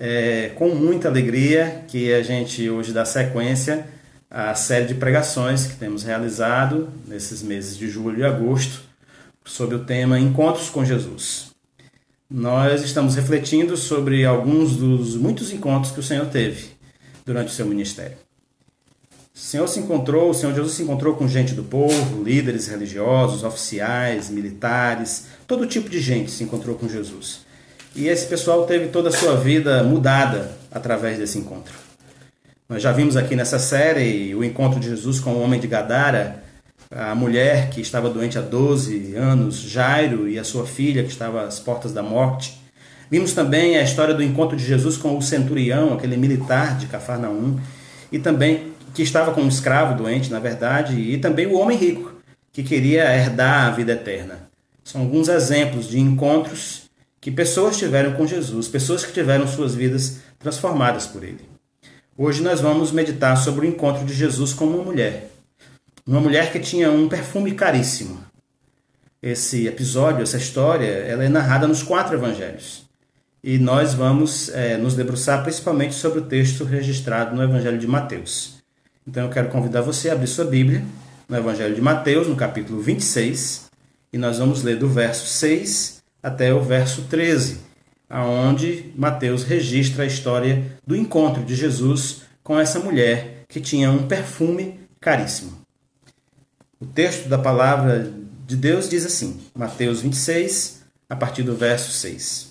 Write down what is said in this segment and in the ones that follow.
É com muita alegria que a gente hoje dá sequência à série de pregações que temos realizado nesses meses de julho e agosto sobre o tema Encontros com Jesus. Nós estamos refletindo sobre alguns dos muitos encontros que o Senhor teve durante o seu ministério. O Senhor se encontrou, o Senhor Jesus se encontrou com gente do povo, líderes religiosos, oficiais, militares, todo tipo de gente se encontrou com Jesus. E esse pessoal teve toda a sua vida mudada através desse encontro. Nós já vimos aqui nessa série o encontro de Jesus com o homem de Gadara, a mulher que estava doente há 12 anos, Jairo, e a sua filha que estava às portas da morte. Vimos também a história do encontro de Jesus com o centurião, aquele militar de Cafarnaum, e também que estava com um escravo doente, na verdade, e também o homem rico, que queria herdar a vida eterna. São alguns exemplos de encontros que pessoas tiveram com Jesus, pessoas que tiveram suas vidas transformadas por ele. Hoje nós vamos meditar sobre o encontro de Jesus com uma mulher. Uma mulher que tinha um perfume caríssimo. Esse episódio, essa história, ela é narrada nos quatro evangelhos. E nós vamos é, nos debruçar principalmente sobre o texto registrado no Evangelho de Mateus. Então eu quero convidar você a abrir sua Bíblia no Evangelho de Mateus, no capítulo 26, e nós vamos ler do verso 6 até o verso 13, aonde Mateus registra a história do encontro de Jesus com essa mulher que tinha um perfume caríssimo. O texto da palavra de Deus diz assim, Mateus 26, a partir do verso 6.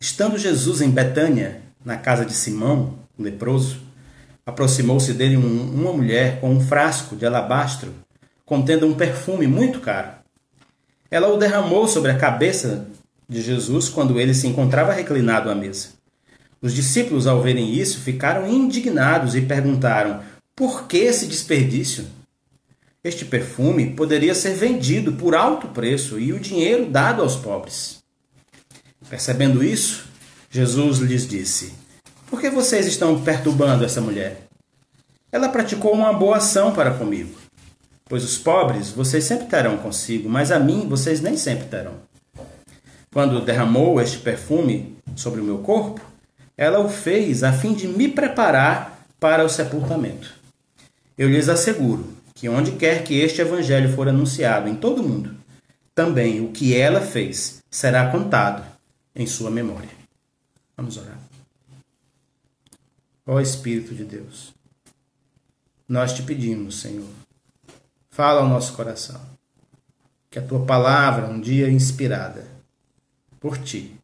Estando Jesus em Betânia, na casa de Simão, o leproso, Aproximou-se dele um, uma mulher com um frasco de alabastro contendo um perfume muito caro. Ela o derramou sobre a cabeça de Jesus quando ele se encontrava reclinado à mesa. Os discípulos, ao verem isso, ficaram indignados e perguntaram: por que esse desperdício? Este perfume poderia ser vendido por alto preço e o dinheiro dado aos pobres. Percebendo isso, Jesus lhes disse: por que vocês estão perturbando essa mulher? Ela praticou uma boa ação para comigo. Pois os pobres vocês sempre terão consigo, mas a mim vocês nem sempre terão. Quando derramou este perfume sobre o meu corpo, ela o fez a fim de me preparar para o sepultamento. Eu lhes asseguro que onde quer que este evangelho for anunciado em todo o mundo, também o que ela fez será contado em sua memória. Vamos orar. Ó Espírito de Deus, nós te pedimos, Senhor, fala ao nosso coração, que a tua palavra, um dia inspirada por ti,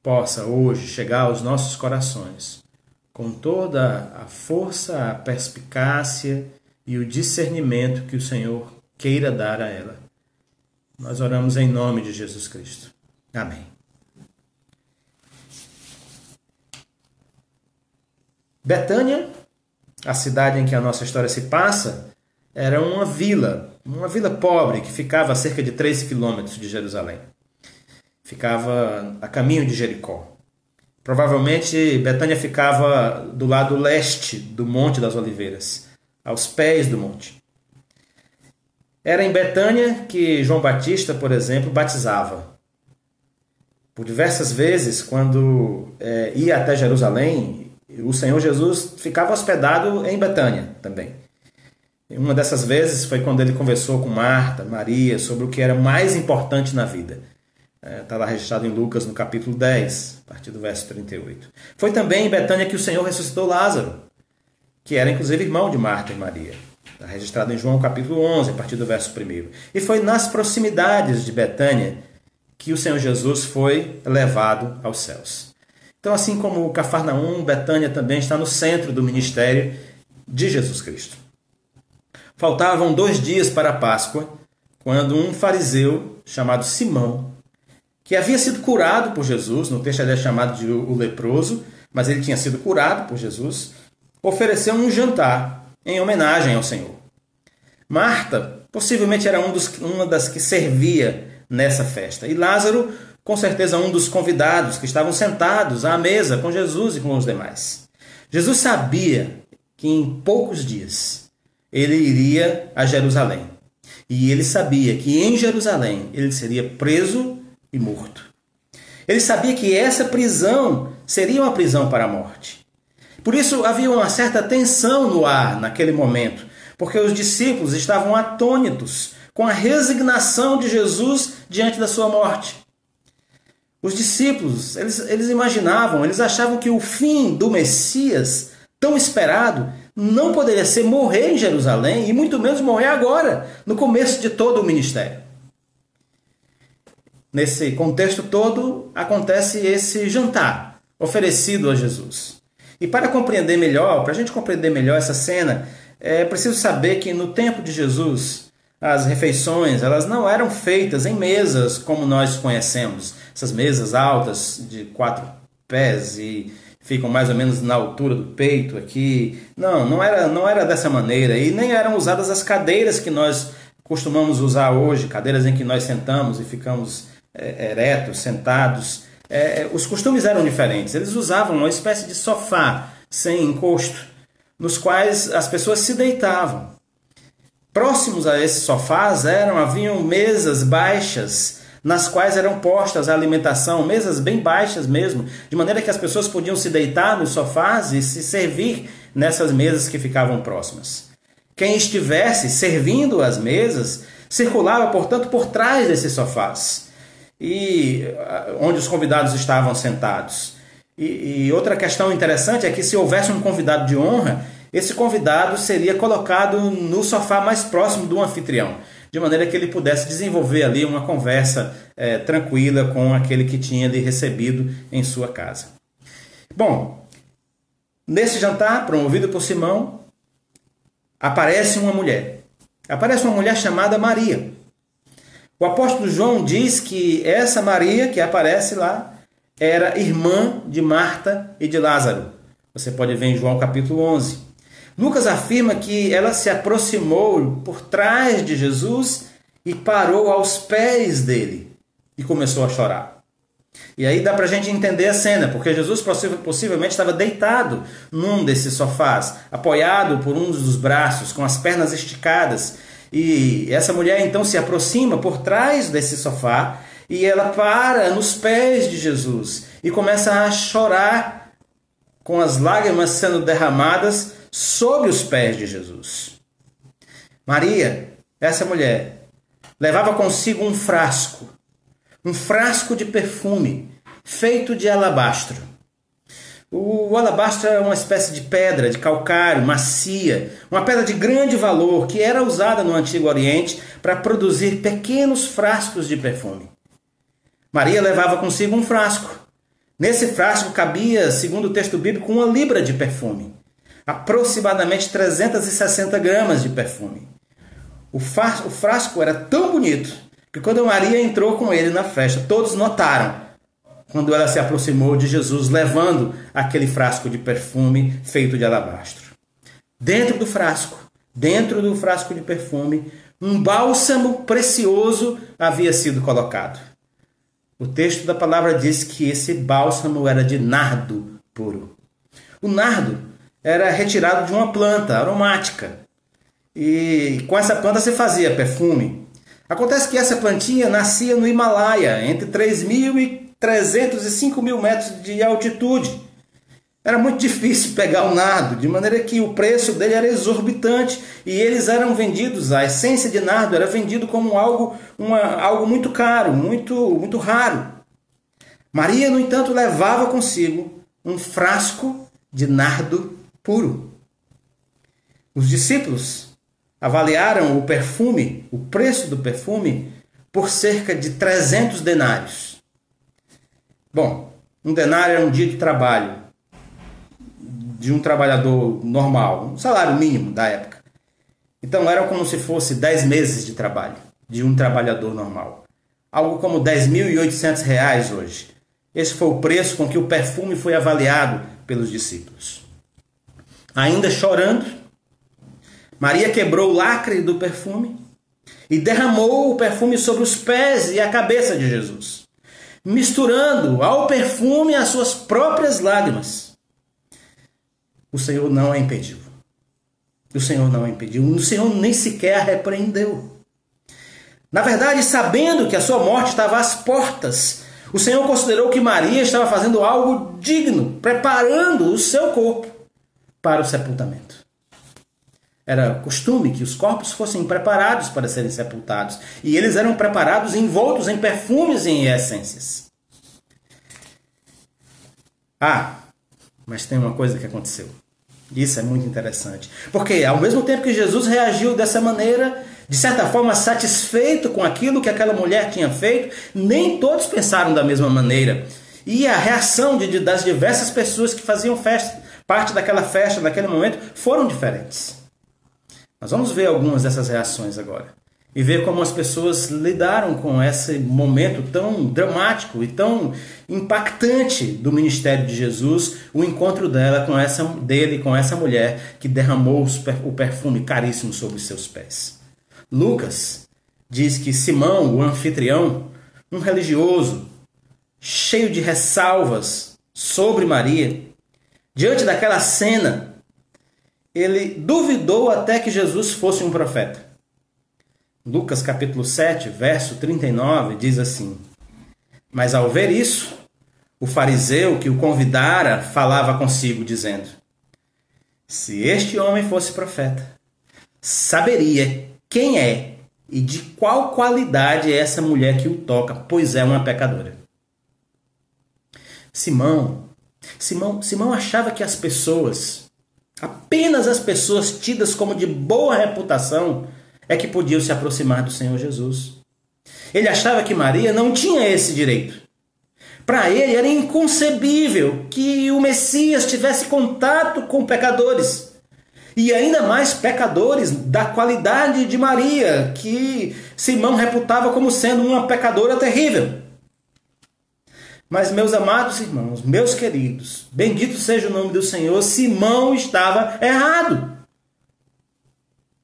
possa hoje chegar aos nossos corações com toda a força, a perspicácia e o discernimento que o Senhor queira dar a ela. Nós oramos em nome de Jesus Cristo. Amém. Betânia, a cidade em que a nossa história se passa, era uma vila, uma vila pobre que ficava a cerca de 3 quilômetros de Jerusalém. Ficava a caminho de Jericó. Provavelmente Betânia ficava do lado leste do Monte das Oliveiras, aos pés do monte. Era em Betânia que João Batista, por exemplo, batizava. Por diversas vezes, quando é, ia até Jerusalém, o Senhor Jesus ficava hospedado em Betânia também. Uma dessas vezes foi quando ele conversou com Marta, Maria, sobre o que era mais importante na vida. Está é, lá registrado em Lucas, no capítulo 10, a partir do verso 38. Foi também em Betânia que o Senhor ressuscitou Lázaro, que era inclusive irmão de Marta e Maria. Está registrado em João, capítulo 11, a partir do verso 1. E foi nas proximidades de Betânia que o Senhor Jesus foi levado aos céus. Então, assim como Cafarnaum, Betânia também está no centro do ministério de Jesus Cristo. Faltavam dois dias para a Páscoa, quando um fariseu chamado Simão, que havia sido curado por Jesus, no texto ele é chamado de o leproso, mas ele tinha sido curado por Jesus, ofereceu um jantar em homenagem ao Senhor. Marta possivelmente era um dos, uma das que servia nessa festa, e Lázaro com certeza um dos convidados que estavam sentados à mesa com Jesus e com os demais. Jesus sabia que em poucos dias ele iria a Jerusalém. E ele sabia que em Jerusalém ele seria preso e morto. Ele sabia que essa prisão seria uma prisão para a morte. Por isso havia uma certa tensão no ar naquele momento, porque os discípulos estavam atônitos com a resignação de Jesus diante da sua morte. Os discípulos, eles, eles imaginavam, eles achavam que o fim do Messias, tão esperado, não poderia ser morrer em Jerusalém e muito menos morrer agora, no começo de todo o ministério. Nesse contexto todo, acontece esse jantar oferecido a Jesus. E para compreender melhor, para a gente compreender melhor essa cena, é preciso saber que no tempo de Jesus, as refeições elas não eram feitas em mesas como nós conhecemos, essas mesas altas de quatro pés e ficam mais ou menos na altura do peito aqui. Não, não era, não era dessa maneira e nem eram usadas as cadeiras que nós costumamos usar hoje, cadeiras em que nós sentamos e ficamos é, eretos, sentados. É, os costumes eram diferentes. Eles usavam uma espécie de sofá sem encosto, nos quais as pessoas se deitavam. Próximos a esses sofás eram haviam mesas baixas nas quais eram postas a alimentação, mesas bem baixas mesmo, de maneira que as pessoas podiam se deitar nos sofás e se servir nessas mesas que ficavam próximas. Quem estivesse servindo as mesas circulava, portanto, por trás desses sofás e ah, onde os convidados estavam sentados. E, e, outra questão interessante é que se houvesse um convidado de honra, esse convidado seria colocado no sofá mais próximo do anfitrião, de maneira que ele pudesse desenvolver ali uma conversa é, tranquila com aquele que tinha lhe recebido em sua casa. Bom, nesse jantar promovido por Simão, aparece uma mulher. Aparece uma mulher chamada Maria. O apóstolo João diz que essa Maria que aparece lá era irmã de Marta e de Lázaro. Você pode ver em João capítulo 11. Lucas afirma que ela se aproximou por trás de Jesus e parou aos pés dele e começou a chorar. E aí dá para a gente entender a cena, porque Jesus possivelmente estava deitado num desses sofás, apoiado por um dos braços, com as pernas esticadas, e essa mulher então se aproxima por trás desse sofá e ela para nos pés de Jesus e começa a chorar com as lágrimas sendo derramadas sobre os pés de Jesus. Maria, essa mulher, levava consigo um frasco, um frasco de perfume feito de alabastro. O alabastro é uma espécie de pedra de calcário macia, uma pedra de grande valor que era usada no Antigo Oriente para produzir pequenos frascos de perfume. Maria levava consigo um frasco. Nesse frasco cabia, segundo o texto bíblico, uma libra de perfume, aproximadamente 360 gramas de perfume. O frasco era tão bonito que quando Maria entrou com ele na festa, todos notaram quando ela se aproximou de Jesus levando aquele frasco de perfume feito de alabastro. Dentro do frasco, dentro do frasco de perfume, um bálsamo precioso havia sido colocado. O texto da palavra diz que esse bálsamo era de nardo puro. O nardo era retirado de uma planta aromática e com essa planta se fazia perfume. Acontece que essa plantinha nascia no Himalaia, entre 3.000 e 305 mil metros de altitude. Era muito difícil pegar o nardo, de maneira que o preço dele era exorbitante e eles eram vendidos, a essência de nardo era vendido como algo, uma, algo muito caro, muito, muito raro. Maria, no entanto, levava consigo um frasco de nardo puro. Os discípulos avaliaram o perfume, o preço do perfume, por cerca de 300 denários. Bom, um denário é um dia de trabalho de um trabalhador normal, um salário mínimo da época. Então era como se fosse 10 meses de trabalho de um trabalhador normal. Algo como 10.800 reais hoje. Esse foi o preço com que o perfume foi avaliado pelos discípulos. Ainda chorando, Maria quebrou o lacre do perfume e derramou o perfume sobre os pés e a cabeça de Jesus misturando ao perfume as suas próprias lágrimas. O Senhor não a impediu. O Senhor não a impediu. O Senhor nem sequer a repreendeu. Na verdade, sabendo que a sua morte estava às portas, O Senhor considerou que Maria estava fazendo algo digno, preparando o seu corpo para o sepultamento. Era costume que os corpos fossem preparados para serem sepultados, e eles eram preparados envoltos em perfumes e em essências. Ah, mas tem uma coisa que aconteceu. Isso é muito interessante. Porque ao mesmo tempo que Jesus reagiu dessa maneira, de certa forma satisfeito com aquilo que aquela mulher tinha feito, nem todos pensaram da mesma maneira. E a reação de, das diversas pessoas que faziam festa, parte daquela festa, naquele momento, foram diferentes. Nós vamos ver algumas dessas reações agora e ver como as pessoas lidaram com esse momento tão dramático e tão impactante do ministério de Jesus, o encontro dela com essa dele com essa mulher que derramou o perfume caríssimo sobre os seus pés. Lucas diz que Simão, o anfitrião, um religioso, cheio de ressalvas sobre Maria, diante daquela cena ele duvidou até que Jesus fosse um profeta. Lucas capítulo 7, verso 39 diz assim: Mas ao ver isso, o fariseu que o convidara falava consigo, dizendo: Se este homem fosse profeta, saberia quem é e de qual qualidade é essa mulher que o toca, pois é uma pecadora. Simão, Simão, Simão achava que as pessoas Apenas as pessoas tidas como de boa reputação é que podiam se aproximar do Senhor Jesus. Ele achava que Maria não tinha esse direito. Para ele era inconcebível que o Messias tivesse contato com pecadores. E ainda mais pecadores da qualidade de Maria, que Simão reputava como sendo uma pecadora terrível. Mas, meus amados irmãos, meus queridos, bendito seja o nome do Senhor, Simão estava errado.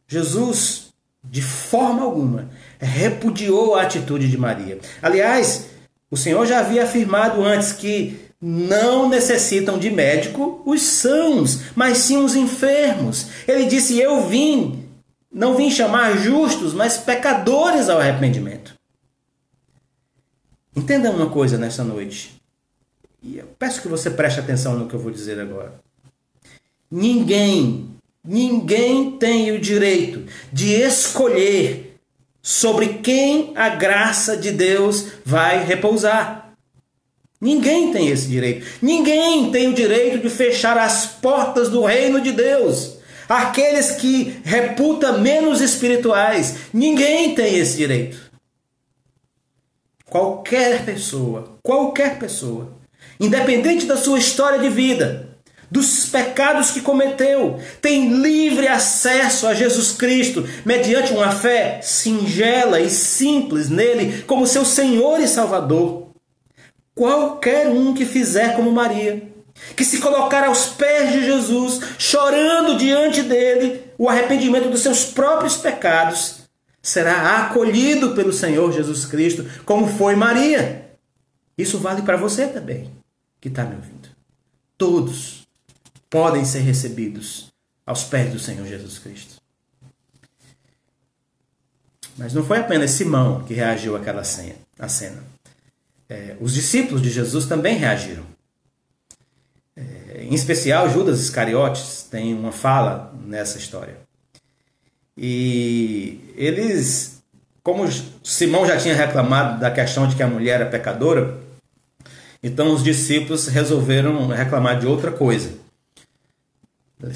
Jesus, de forma alguma, repudiou a atitude de Maria. Aliás, o Senhor já havia afirmado antes que não necessitam de médico os sãos, mas sim os enfermos. Ele disse: Eu vim, não vim chamar justos, mas pecadores ao arrependimento. Entenda uma coisa nessa noite. E eu peço que você preste atenção no que eu vou dizer agora. Ninguém, ninguém tem o direito de escolher sobre quem a graça de Deus vai repousar. Ninguém tem esse direito. Ninguém tem o direito de fechar as portas do reino de Deus. Aqueles que reputa menos espirituais, ninguém tem esse direito. Qualquer pessoa, qualquer pessoa, independente da sua história de vida, dos pecados que cometeu, tem livre acesso a Jesus Cristo mediante uma fé singela e simples nele como seu Senhor e Salvador. Qualquer um que fizer como Maria, que se colocar aos pés de Jesus, chorando diante dele o arrependimento dos seus próprios pecados, será acolhido pelo Senhor Jesus Cristo, como foi Maria. Isso vale para você também, que está me ouvindo. Todos podem ser recebidos aos pés do Senhor Jesus Cristo. Mas não foi apenas Simão que reagiu àquela cena. À cena. É, os discípulos de Jesus também reagiram. É, em especial, Judas Iscariotes tem uma fala nessa história. E eles, como Simão já tinha reclamado da questão de que a mulher era pecadora, então os discípulos resolveram reclamar de outra coisa.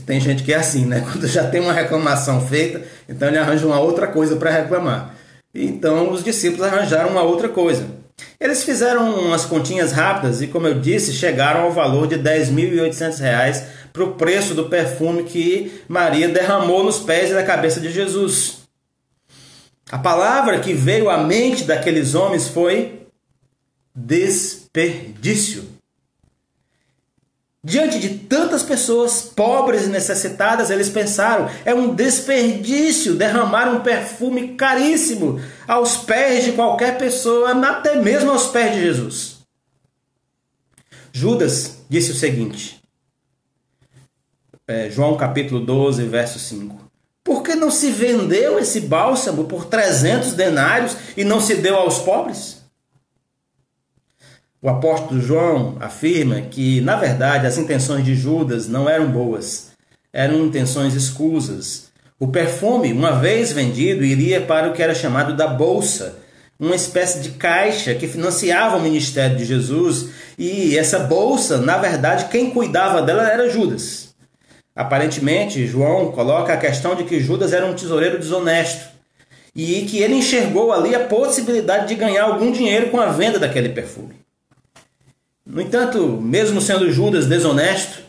Tem gente que é assim, né? Quando já tem uma reclamação feita, então ele arranja uma outra coisa para reclamar. Então os discípulos arranjaram uma outra coisa. Eles fizeram umas continhas rápidas e, como eu disse, chegaram ao valor de R$ 10.800 para o preço do perfume que Maria derramou nos pés e na cabeça de Jesus. A palavra que veio à mente daqueles homens foi desperdício. Diante de tantas pessoas pobres e necessitadas, eles pensaram: é um desperdício derramar um perfume caríssimo aos pés de qualquer pessoa, até mesmo aos pés de Jesus. Judas disse o seguinte, é, João capítulo 12, verso 5. Por que não se vendeu esse bálsamo por 300 denários e não se deu aos pobres? O apóstolo João afirma que, na verdade, as intenções de Judas não eram boas, eram intenções escusas. O perfume, uma vez vendido, iria para o que era chamado da bolsa, uma espécie de caixa que financiava o ministério de Jesus, e essa bolsa, na verdade, quem cuidava dela era Judas. Aparentemente, João coloca a questão de que Judas era um tesoureiro desonesto e que ele enxergou ali a possibilidade de ganhar algum dinheiro com a venda daquele perfume. No entanto, mesmo sendo Judas desonesto,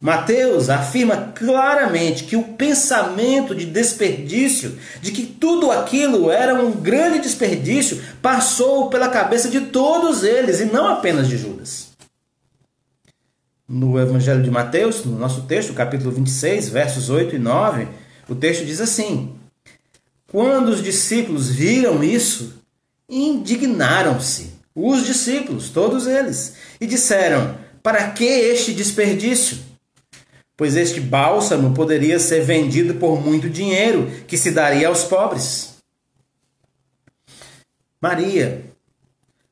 Mateus afirma claramente que o pensamento de desperdício, de que tudo aquilo era um grande desperdício, passou pela cabeça de todos eles e não apenas de Judas. No Evangelho de Mateus, no nosso texto, capítulo 26, versos 8 e 9, o texto diz assim: Quando os discípulos viram isso, indignaram-se. Os discípulos, todos eles, e disseram: Para que este desperdício? pois este bálsamo poderia ser vendido por muito dinheiro, que se daria aos pobres. Maria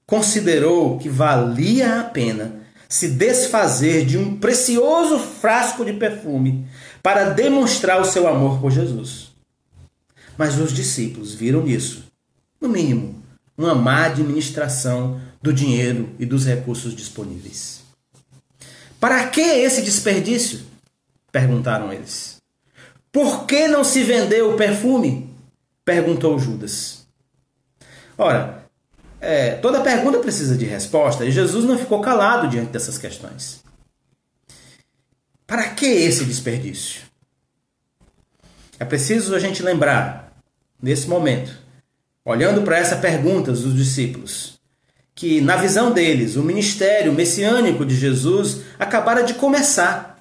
considerou que valia a pena se desfazer de um precioso frasco de perfume para demonstrar o seu amor por Jesus. Mas os discípulos viram nisso, no mínimo, uma má administração do dinheiro e dos recursos disponíveis. Para que esse desperdício? Perguntaram eles. Por que não se vendeu o perfume? Perguntou Judas. Ora, é, toda pergunta precisa de resposta e Jesus não ficou calado diante dessas questões. Para que esse desperdício? É preciso a gente lembrar, nesse momento, olhando para essa pergunta dos discípulos, que na visão deles, o ministério messiânico de Jesus acabara de começar.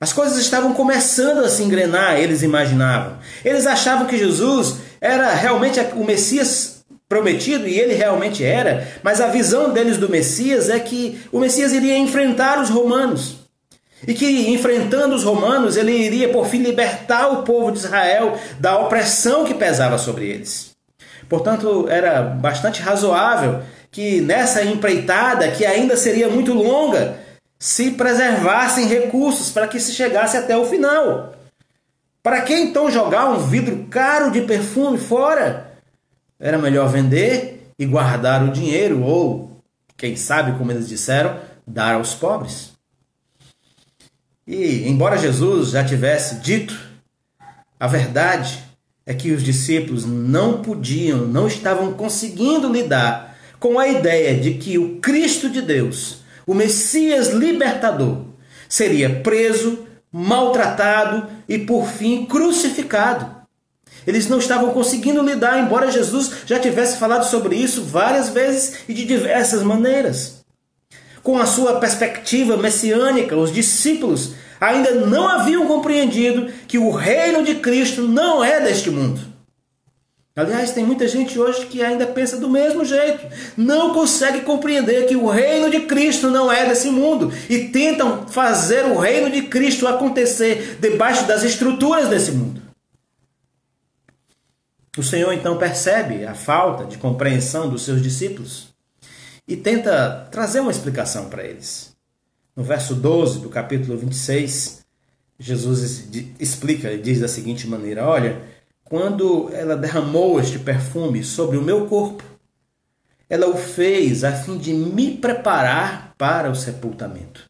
As coisas estavam começando a se engrenar, eles imaginavam. Eles achavam que Jesus era realmente o Messias prometido, e ele realmente era, mas a visão deles do Messias é que o Messias iria enfrentar os romanos. E que enfrentando os romanos, ele iria por fim libertar o povo de Israel da opressão que pesava sobre eles. Portanto, era bastante razoável que nessa empreitada, que ainda seria muito longa, se preservassem recursos para que se chegasse até o final. Para que então jogar um vidro caro de perfume fora? Era melhor vender e guardar o dinheiro, ou, quem sabe, como eles disseram, dar aos pobres. E, embora Jesus já tivesse dito, a verdade é que os discípulos não podiam, não estavam conseguindo lidar com a ideia de que o Cristo de Deus o Messias libertador, seria preso, maltratado e por fim crucificado. Eles não estavam conseguindo lidar, embora Jesus já tivesse falado sobre isso várias vezes e de diversas maneiras. Com a sua perspectiva messiânica, os discípulos ainda não haviam compreendido que o reino de Cristo não é deste mundo. Aliás, tem muita gente hoje que ainda pensa do mesmo jeito. Não consegue compreender que o reino de Cristo não é desse mundo e tentam fazer o reino de Cristo acontecer debaixo das estruturas desse mundo. O Senhor então percebe a falta de compreensão dos seus discípulos e tenta trazer uma explicação para eles. No verso 12 do capítulo 26, Jesus explica e diz da seguinte maneira: Olha quando ela derramou este perfume sobre o meu corpo, ela o fez a fim de me preparar para o sepultamento.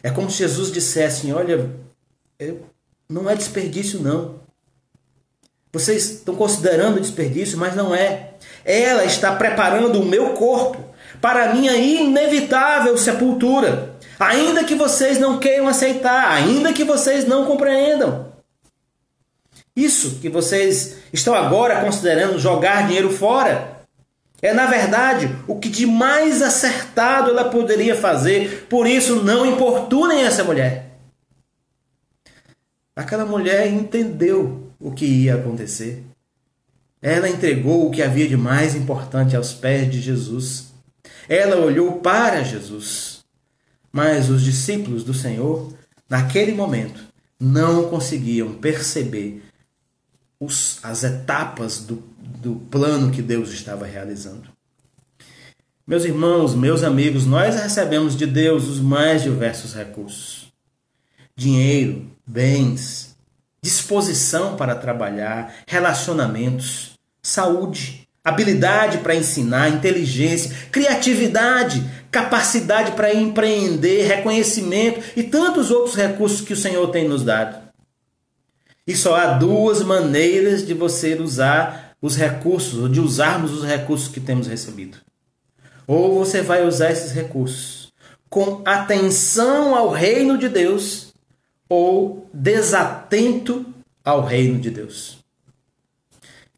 É como se Jesus dissesse: Olha, não é desperdício, não. Vocês estão considerando desperdício, mas não é. Ela está preparando o meu corpo para a minha inevitável sepultura. Ainda que vocês não queiram aceitar, ainda que vocês não compreendam. Isso que vocês estão agora considerando jogar dinheiro fora é, na verdade, o que de mais acertado ela poderia fazer. Por isso, não importunem essa mulher. Aquela mulher entendeu o que ia acontecer. Ela entregou o que havia de mais importante aos pés de Jesus. Ela olhou para Jesus. Mas os discípulos do Senhor, naquele momento, não conseguiam perceber os, as etapas do, do plano que Deus estava realizando. Meus irmãos, meus amigos, nós recebemos de Deus os mais diversos recursos: dinheiro, bens, disposição para trabalhar, relacionamentos, saúde, habilidade para ensinar, inteligência, criatividade, capacidade para empreender, reconhecimento e tantos outros recursos que o Senhor tem nos dado. E só há duas maneiras de você usar os recursos, ou de usarmos os recursos que temos recebido. Ou você vai usar esses recursos com atenção ao reino de Deus, ou desatento ao reino de Deus.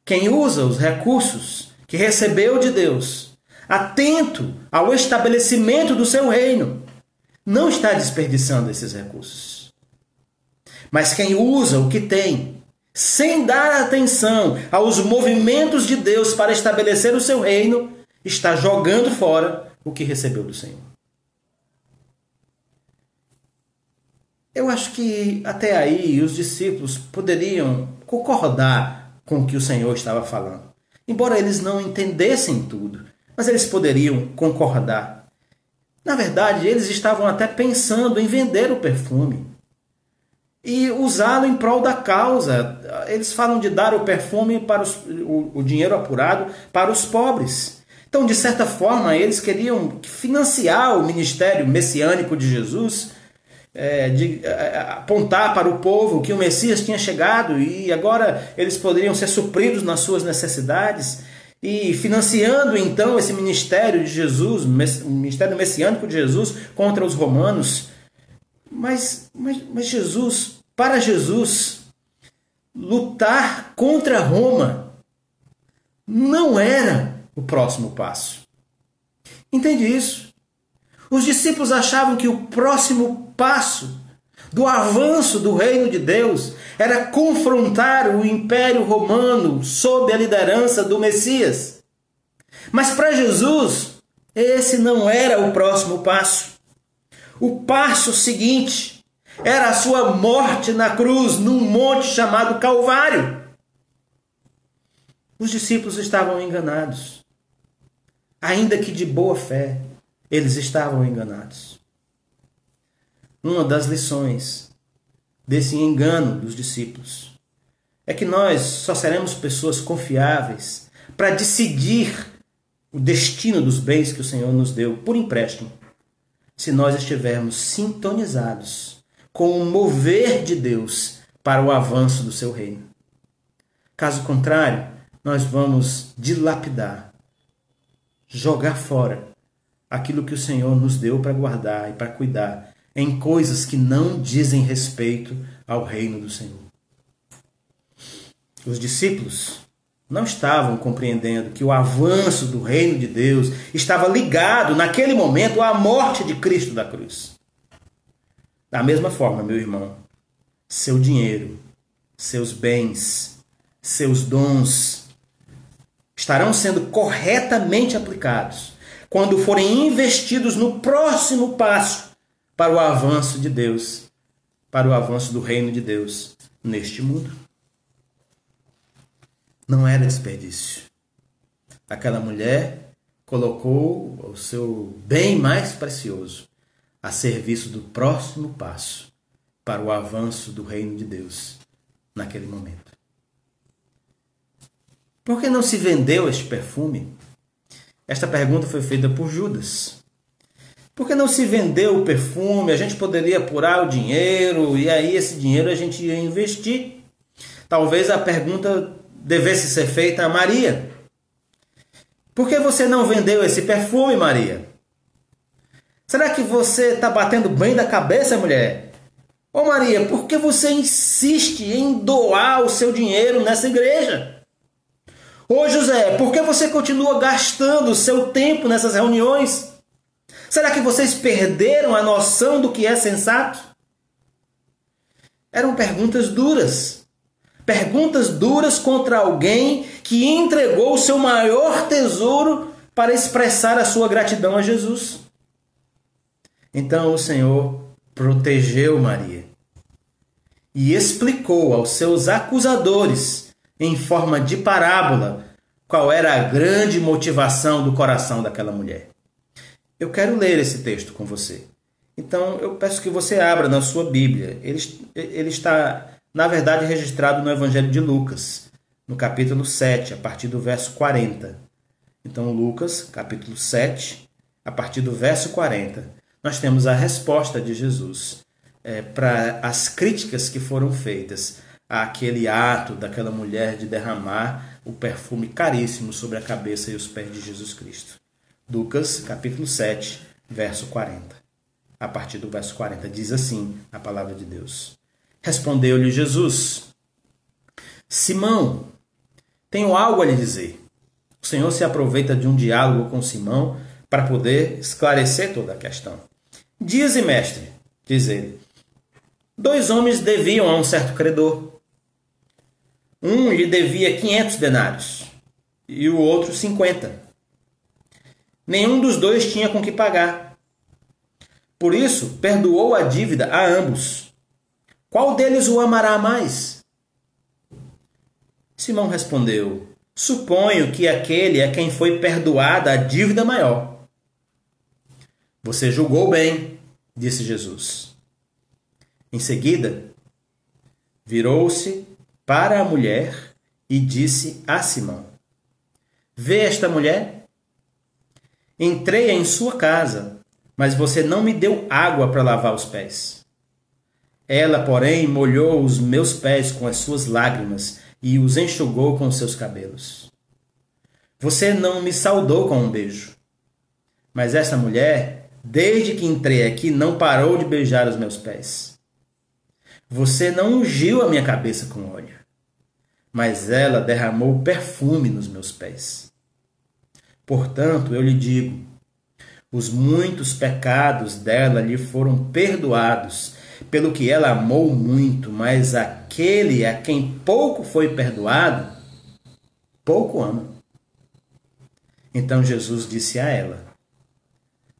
Quem usa os recursos que recebeu de Deus, atento ao estabelecimento do seu reino, não está desperdiçando esses recursos. Mas quem usa o que tem, sem dar atenção aos movimentos de Deus para estabelecer o seu reino, está jogando fora o que recebeu do Senhor. Eu acho que até aí os discípulos poderiam concordar com o que o Senhor estava falando. Embora eles não entendessem tudo, mas eles poderiam concordar. Na verdade, eles estavam até pensando em vender o perfume e usá-lo em prol da causa. Eles falam de dar o perfume para os, o, o dinheiro apurado para os pobres. Então, de certa forma, eles queriam financiar o ministério messiânico de Jesus, é, de é, apontar para o povo que o Messias tinha chegado e agora eles poderiam ser supridos nas suas necessidades. E financiando então esse ministério de Jesus, o ministério messiânico de Jesus contra os romanos. Mas, mas, mas Jesus, para Jesus, lutar contra Roma não era o próximo passo. Entende isso? Os discípulos achavam que o próximo passo do avanço do reino de Deus era confrontar o Império Romano sob a liderança do Messias. Mas para Jesus, esse não era o próximo passo. O passo seguinte era a sua morte na cruz, num monte chamado Calvário. Os discípulos estavam enganados ainda que de boa fé, eles estavam enganados. Uma das lições desse engano dos discípulos é que nós só seremos pessoas confiáveis para decidir o destino dos bens que o Senhor nos deu por empréstimo, se nós estivermos sintonizados com o mover de Deus para o avanço do seu reino. Caso contrário, nós vamos dilapidar jogar fora aquilo que o Senhor nos deu para guardar e para cuidar em coisas que não dizem respeito ao reino do Senhor. Os discípulos não estavam compreendendo que o avanço do reino de Deus estava ligado, naquele momento, à morte de Cristo da cruz. Da mesma forma, meu irmão, seu dinheiro, seus bens, seus dons, estarão sendo corretamente aplicados quando forem investidos no próximo passo para o avanço de Deus, para o avanço do reino de Deus neste mundo. Não era desperdício. Aquela mulher colocou o seu bem mais precioso a serviço do próximo passo para o avanço do reino de Deus naquele momento. Por que não se vendeu este perfume? Esta pergunta foi feita por Judas. Por que não se vendeu o perfume? A gente poderia apurar o dinheiro e aí esse dinheiro a gente ia investir. Talvez a pergunta devesse ser feita a Maria. Por que você não vendeu esse perfume, Maria? Será que você está batendo bem da cabeça, mulher? Ô Maria, por que você insiste em doar o seu dinheiro nessa igreja? Ô José, por que você continua gastando o seu tempo nessas reuniões? Será que vocês perderam a noção do que é sensato? Eram perguntas duras. Perguntas duras contra alguém que entregou o seu maior tesouro para expressar a sua gratidão a Jesus. Então o Senhor protegeu Maria e explicou aos seus acusadores em forma de parábola qual era a grande motivação do coração daquela mulher. Eu quero ler esse texto com você. Então eu peço que você abra na sua Bíblia. Ele, ele está, na verdade, registrado no Evangelho de Lucas, no capítulo 7, a partir do verso 40. Então, Lucas, capítulo 7, a partir do verso 40, nós temos a resposta de Jesus é, para as críticas que foram feitas àquele ato daquela mulher de derramar o perfume caríssimo sobre a cabeça e os pés de Jesus Cristo. Lucas, capítulo 7, verso 40. A partir do verso 40 diz assim a palavra de Deus. Respondeu-lhe Jesus: Simão, tenho algo a lhe dizer. O Senhor se aproveita de um diálogo com Simão para poder esclarecer toda a questão. Dize, mestre, diz ele. Dois homens deviam a um certo credor. Um lhe devia 500 denários e o outro 50. Nenhum dos dois tinha com que pagar. Por isso, perdoou a dívida a ambos. Qual deles o amará mais? Simão respondeu: Suponho que aquele é quem foi perdoada a dívida maior. Você julgou bem, disse Jesus. Em seguida, virou-se para a mulher e disse a Simão: Vê esta mulher? Entrei em sua casa, mas você não me deu água para lavar os pés. Ela, porém, molhou os meus pés com as suas lágrimas e os enxugou com seus cabelos. Você não me saudou com um beijo. Mas essa mulher, desde que entrei aqui, não parou de beijar os meus pés. Você não ungiu a minha cabeça com óleo, mas ela derramou perfume nos meus pés. Portanto, eu lhe digo: os muitos pecados dela lhe foram perdoados, pelo que ela amou muito, mas aquele a quem pouco foi perdoado, pouco ama. Então Jesus disse a ela: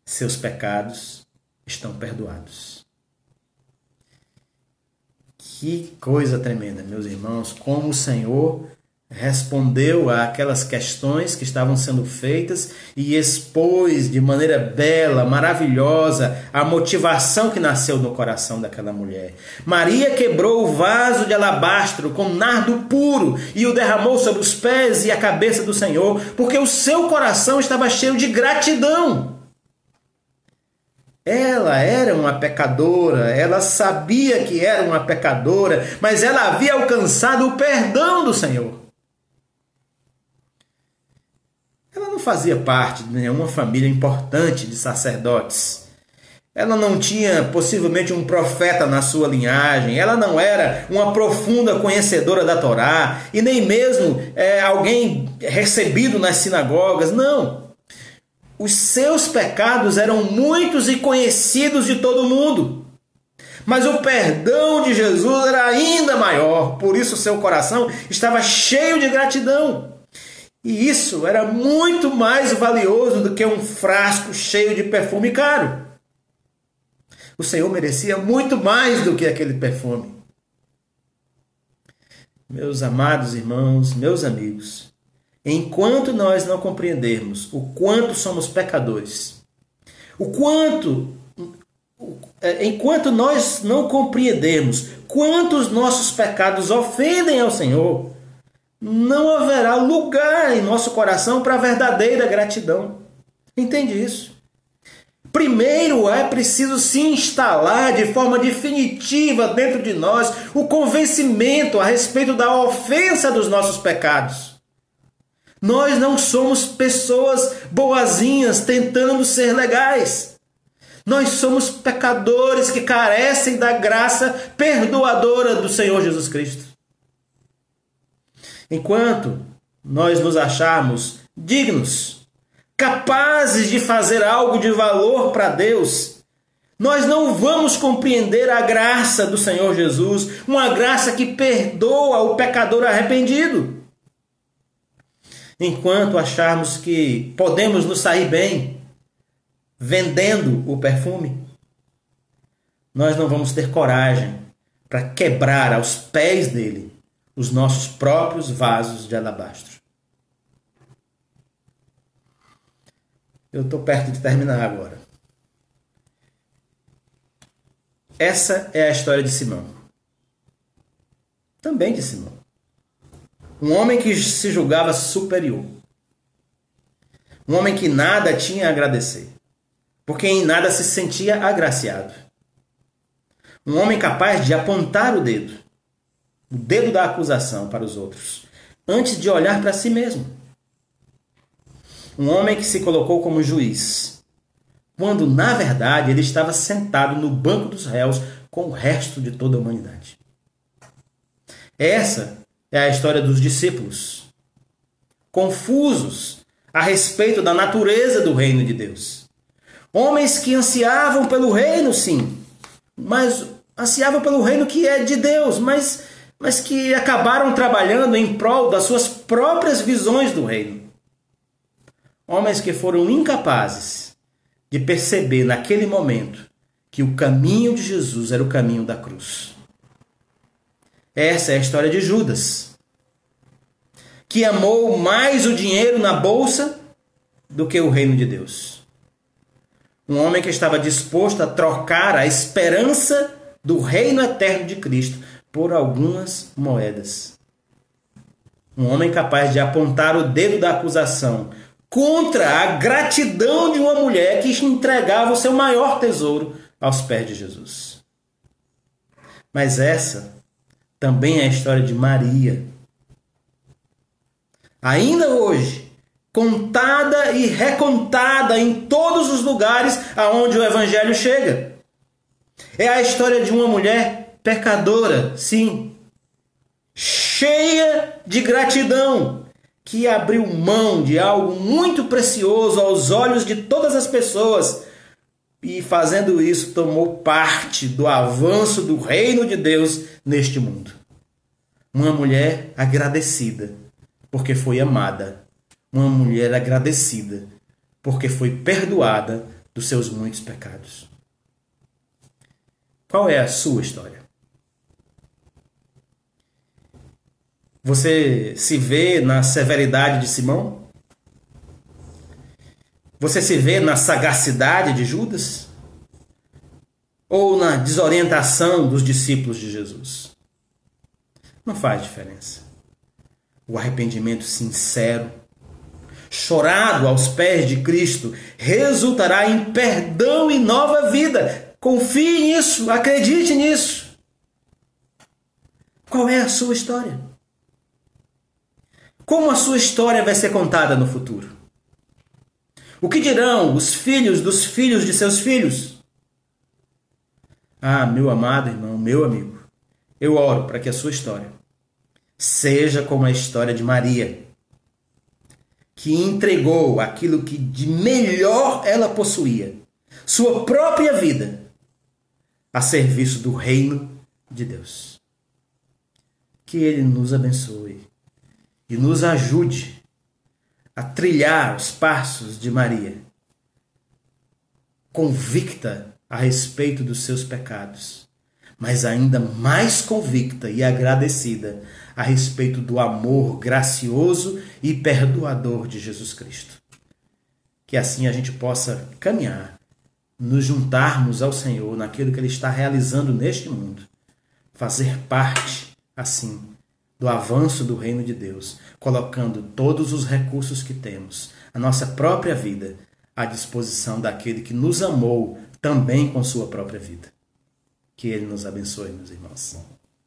Seus pecados estão perdoados. Que coisa tremenda, meus irmãos, como o Senhor respondeu àquelas questões que estavam sendo feitas e expôs de maneira bela, maravilhosa, a motivação que nasceu no coração daquela mulher. Maria quebrou o vaso de alabastro com nardo puro e o derramou sobre os pés e a cabeça do Senhor, porque o seu coração estava cheio de gratidão. Ela era uma pecadora, ela sabia que era uma pecadora, mas ela havia alcançado o perdão do Senhor. Ela não fazia parte de nenhuma família importante de sacerdotes. Ela não tinha possivelmente um profeta na sua linhagem, ela não era uma profunda conhecedora da Torá e nem mesmo é, alguém recebido nas sinagogas. Não. Os seus pecados eram muitos e conhecidos de todo mundo. Mas o perdão de Jesus era ainda maior, por isso seu coração estava cheio de gratidão. E isso era muito mais valioso do que um frasco cheio de perfume caro. O Senhor merecia muito mais do que aquele perfume. Meus amados irmãos, meus amigos, enquanto nós não compreendermos o quanto somos pecadores, o quanto é, enquanto nós não compreendermos quantos nossos pecados ofendem ao Senhor, não haverá lugar em nosso coração para verdadeira gratidão. Entende isso? Primeiro é preciso se instalar de forma definitiva dentro de nós o convencimento a respeito da ofensa dos nossos pecados. Nós não somos pessoas boazinhas tentando ser legais. Nós somos pecadores que carecem da graça perdoadora do Senhor Jesus Cristo. Enquanto nós nos acharmos dignos, capazes de fazer algo de valor para Deus, nós não vamos compreender a graça do Senhor Jesus, uma graça que perdoa o pecador arrependido. Enquanto acharmos que podemos nos sair bem vendendo o perfume, nós não vamos ter coragem para quebrar aos pés dele os nossos próprios vasos de alabastro. Eu estou perto de terminar agora. Essa é a história de Simão. Também de Simão. Um homem que se julgava superior. Um homem que nada tinha a agradecer. Porque em nada se sentia agraciado. Um homem capaz de apontar o dedo. O dedo da acusação para os outros. Antes de olhar para si mesmo. Um homem que se colocou como juiz. Quando, na verdade, ele estava sentado no banco dos réus com o resto de toda a humanidade. Essa é a história dos discípulos, confusos a respeito da natureza do reino de Deus. Homens que ansiavam pelo reino, sim, mas ansiavam pelo reino que é de Deus, mas, mas que acabaram trabalhando em prol das suas próprias visões do reino. Homens que foram incapazes de perceber naquele momento que o caminho de Jesus era o caminho da cruz. Essa é a história de Judas, que amou mais o dinheiro na bolsa do que o reino de Deus. Um homem que estava disposto a trocar a esperança do reino eterno de Cristo por algumas moedas. Um homem capaz de apontar o dedo da acusação contra a gratidão de uma mulher que entregava o seu maior tesouro aos pés de Jesus. Mas essa também é a história de Maria. Ainda hoje, contada e recontada em todos os lugares aonde o evangelho chega. É a história de uma mulher pecadora, sim, cheia de gratidão, que abriu mão de algo muito precioso aos olhos de todas as pessoas e fazendo isso tomou parte do avanço do reino de Deus neste mundo. Uma mulher agradecida porque foi amada. Uma mulher agradecida porque foi perdoada dos seus muitos pecados. Qual é a sua história? Você se vê na severidade de Simão? Você se vê na sagacidade de Judas? Ou na desorientação dos discípulos de Jesus? Não faz diferença. O arrependimento sincero, chorado aos pés de Cristo, resultará em perdão e nova vida. Confie nisso, acredite nisso. Qual é a sua história? Como a sua história vai ser contada no futuro? O que dirão os filhos dos filhos de seus filhos? Ah, meu amado irmão, meu amigo, eu oro para que a sua história seja como a história de Maria, que entregou aquilo que de melhor ela possuía, sua própria vida, a serviço do reino de Deus. Que Ele nos abençoe e nos ajude a trilhar os passos de Maria, convicta a respeito dos seus pecados, mas ainda mais convicta e agradecida a respeito do amor gracioso e perdoador de Jesus Cristo. Que assim a gente possa caminhar, nos juntarmos ao Senhor naquilo que Ele está realizando neste mundo, fazer parte, assim, do avanço do reino de Deus, colocando todos os recursos que temos, a nossa própria vida, à disposição daquele que nos amou também com sua própria vida. Que Ele nos abençoe, meus irmãos.